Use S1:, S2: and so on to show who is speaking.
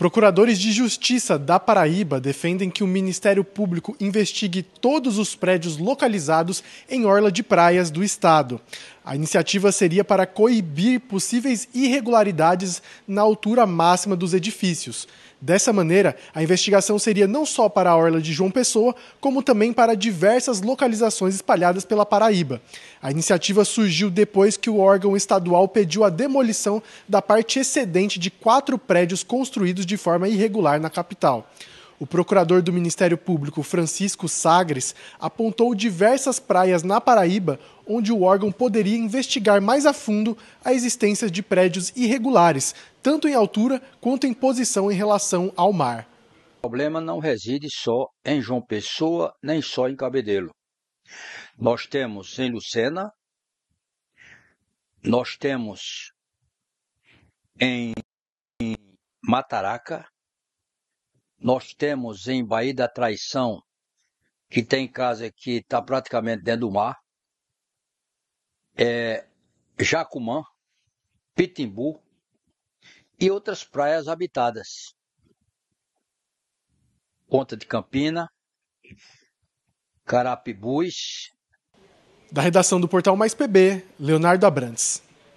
S1: Procuradores de Justiça da Paraíba defendem que o Ministério Público investigue todos os prédios localizados em orla de praias do estado. A iniciativa seria para coibir possíveis irregularidades na altura máxima dos edifícios. Dessa maneira, a investigação seria não só para a orla de João Pessoa, como também para diversas localizações espalhadas pela Paraíba. A iniciativa surgiu depois que o órgão estadual pediu a demolição da parte excedente de quatro prédios construídos de forma irregular na capital. O procurador do Ministério Público, Francisco Sagres, apontou diversas praias na Paraíba onde o órgão poderia investigar mais a fundo a existência de prédios irregulares, tanto em altura quanto em posição em relação ao mar.
S2: O problema não reside só em João Pessoa, nem só em Cabedelo. Nós temos em Lucena, nós temos em Mataraca, nós temos em Baía da Traição, que tem casa que está praticamente dentro do mar, é, Jacumã, Pitimbu e outras praias habitadas. Ponta de Campina, Carapibus.
S1: Da redação do portal Mais PB, Leonardo Abrantes.